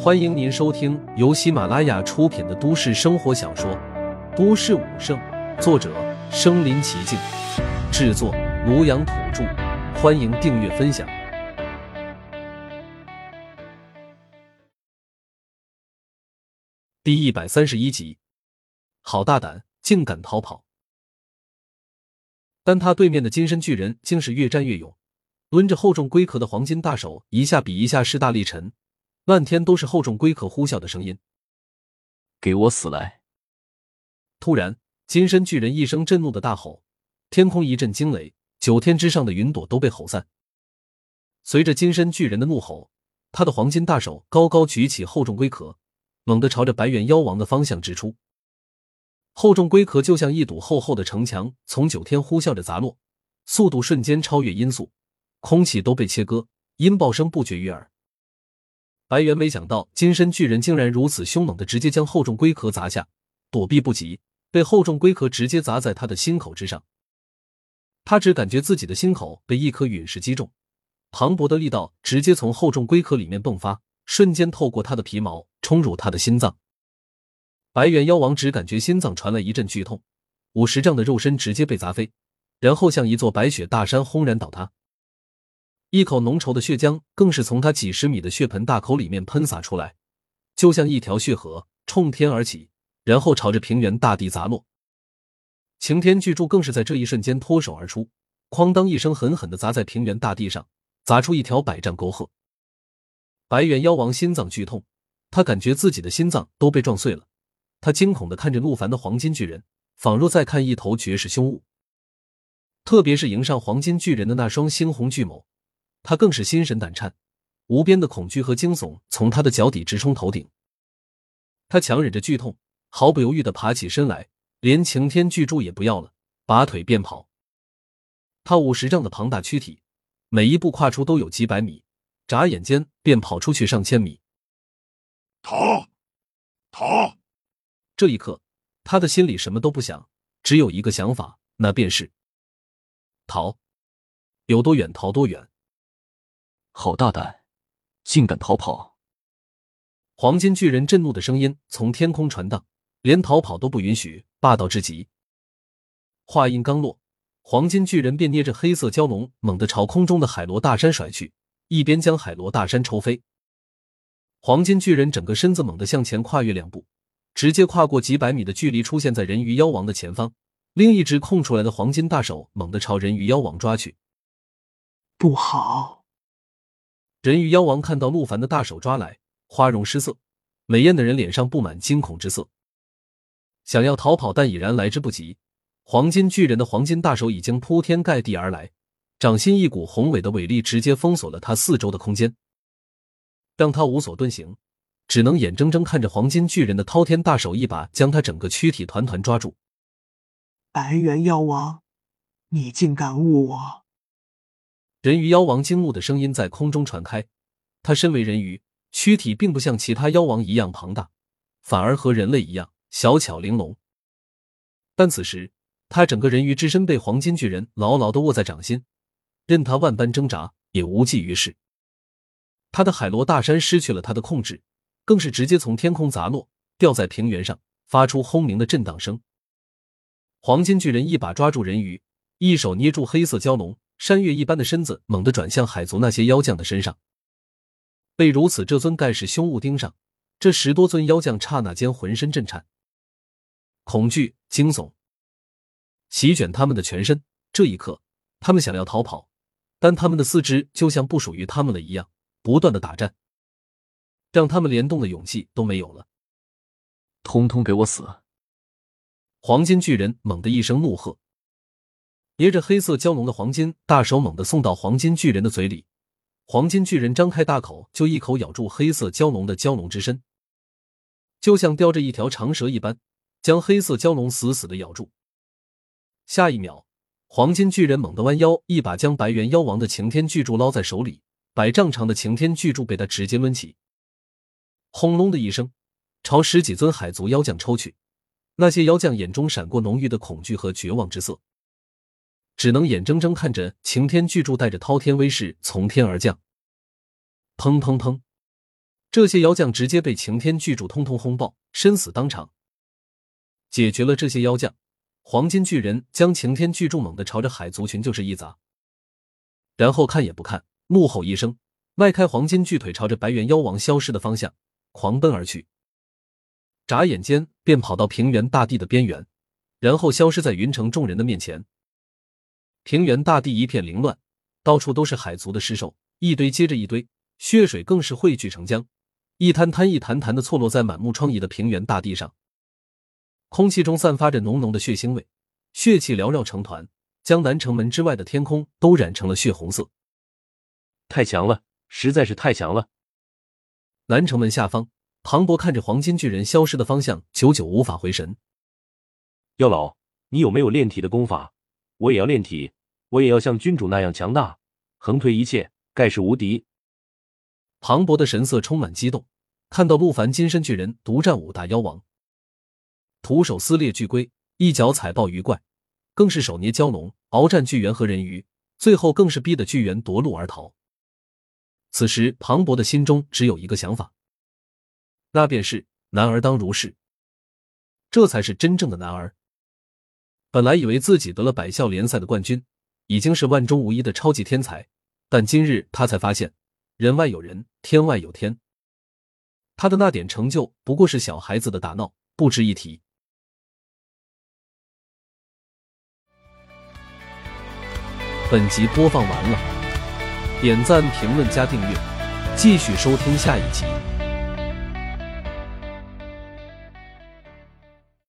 欢迎您收听由喜马拉雅出品的都市生活小说《都市武圣》，作者：身临其境，制作：庐阳土著。欢迎订阅分享。第一百三十一集，好大胆，竟敢逃跑！但他对面的金身巨人竟是越战越勇，抡着厚重龟壳的黄金大手，一下比一下势大力沉。漫天都是厚重龟壳呼啸的声音，给我死来！突然，金身巨人一声震怒的大吼，天空一阵惊雷，九天之上的云朵都被吼散。随着金身巨人的怒吼，他的黄金大手高高举起厚重龟壳，猛地朝着白猿妖王的方向直出。厚重龟壳就像一堵厚厚的城墙，从九天呼啸着砸落，速度瞬间超越音速，空气都被切割，音爆声不绝于耳。白猿没想到金身巨人竟然如此凶猛的直接将厚重龟壳砸下，躲避不及，被厚重龟壳直接砸在他的心口之上。他只感觉自己的心口被一颗陨石击中，磅礴的力道直接从厚重龟壳里面迸发，瞬间透过他的皮毛冲入他的心脏。白猿妖王只感觉心脏传来一阵剧痛，五十丈的肉身直接被砸飞，然后像一座白雪大山轰然倒塌。一口浓稠的血浆更是从他几十米的血盆大口里面喷洒出来，就像一条血河冲天而起，然后朝着平原大地砸落。擎天巨柱更是在这一瞬间脱手而出，哐当一声狠狠的砸在平原大地上，砸出一条百丈沟壑。白猿妖王心脏剧痛，他感觉自己的心脏都被撞碎了，他惊恐的看着陆凡的黄金巨人，仿若在看一头绝世凶物。特别是迎上黄金巨人的那双猩红巨眸。他更是心神胆颤，无边的恐惧和惊悚从他的脚底直冲头顶。他强忍着剧痛，毫不犹豫的爬起身来，连擎天巨柱也不要了，拔腿便跑。他五十丈的庞大躯体，每一步跨出都有几百米，眨眼间便跑出去上千米。逃，逃！这一刻，他的心里什么都不想，只有一个想法，那便是逃。有多远逃多远。好大胆，竟敢逃跑！黄金巨人震怒的声音从天空传荡，连逃跑都不允许，霸道至极。话音刚落，黄金巨人便捏着黑色蛟龙，猛地朝空中的海螺大山甩去，一边将海螺大山抽飞。黄金巨人整个身子猛地向前跨越两步，直接跨过几百米的距离，出现在人鱼妖王的前方。另一只空出来的黄金大手猛地朝人鱼妖王抓去。不好！人鱼妖王看到陆凡的大手抓来，花容失色，美艳的人脸上布满惊恐之色，想要逃跑，但已然来之不及。黄金巨人的黄金大手已经铺天盖地而来，掌心一股宏伟的伟力直接封锁了他四周的空间，让他无所遁形，只能眼睁睁看着黄金巨人的滔天大手一把将他整个躯体团团抓住。白猿妖王，你竟敢误我！人鱼妖王惊怒的声音在空中传开。他身为人鱼，躯体并不像其他妖王一样庞大，反而和人类一样小巧玲珑。但此时，他整个人鱼之身被黄金巨人牢牢的握在掌心，任他万般挣扎也无济于事。他的海螺大山失去了他的控制，更是直接从天空砸落，掉在平原上，发出轰鸣的震荡声。黄金巨人一把抓住人鱼，一手捏住黑色蛟龙。山岳一般的身子猛地转向海族那些妖将的身上，被如此这尊盖世凶物盯上，这十多尊妖将刹那间浑身震颤，恐惧、惊悚席卷他们的全身。这一刻，他们想要逃跑，但他们的四肢就像不属于他们了一样，不断的打颤，让他们连动的勇气都没有了。通通给我死！黄金巨人猛地一声怒喝。捏着黑色蛟龙的黄金大手猛地送到黄金巨人的嘴里，黄金巨人张开大口就一口咬住黑色蛟龙的蛟龙之身，就像叼着一条长蛇一般，将黑色蛟龙死死的咬住。下一秒，黄金巨人猛地弯腰，一把将白猿妖王的擎天巨柱捞在手里，百丈长的擎天巨柱被他直接抡起，轰隆的一声，朝十几尊海族妖将抽去。那些妖将眼中闪过浓郁的恐惧和绝望之色。只能眼睁睁看着擎天巨柱带着滔天威势从天而降，砰砰砰！这些妖将直接被擎天巨柱通通轰爆，身死当场。解决了这些妖将，黄金巨人将擎天巨柱猛地朝着海族群就是一砸，然后看也不看，怒吼一声，迈开黄金巨腿，朝着白猿妖王消失的方向狂奔而去。眨眼间便跑到平原大地的边缘，然后消失在云城众人的面前。平原大地一片凌乱，到处都是海族的尸首，一堆接着一堆，血水更是汇聚成江，一滩滩一潭潭的错落在满目疮痍的平原大地上。空气中散发着浓浓的血腥味，血气缭绕成团，将南城门之外的天空都染成了血红色。太强了，实在是太强了！南城门下方，庞博看着黄金巨人消失的方向，久久无法回神。药老，你有没有炼体的功法？我也要炼体，我也要像君主那样强大，横推一切，盖世无敌。庞博的神色充满激动，看到陆凡金身巨人独占五大妖王。徒手撕裂巨龟，一脚踩爆鱼怪，更是手捏蛟龙鏖战巨猿和人鱼，最后更是逼得巨猿夺路而逃。此时，庞博的心中只有一个想法，那便是男儿当如是，这才是真正的男儿。本来以为自己得了百校联赛的冠军，已经是万中无一的超级天才，但今日他才发现，人外有人，天外有天。他的那点成就不过是小孩子的打闹，不值一提。本集播放完了，点赞、评论、加订阅，继续收听下一集。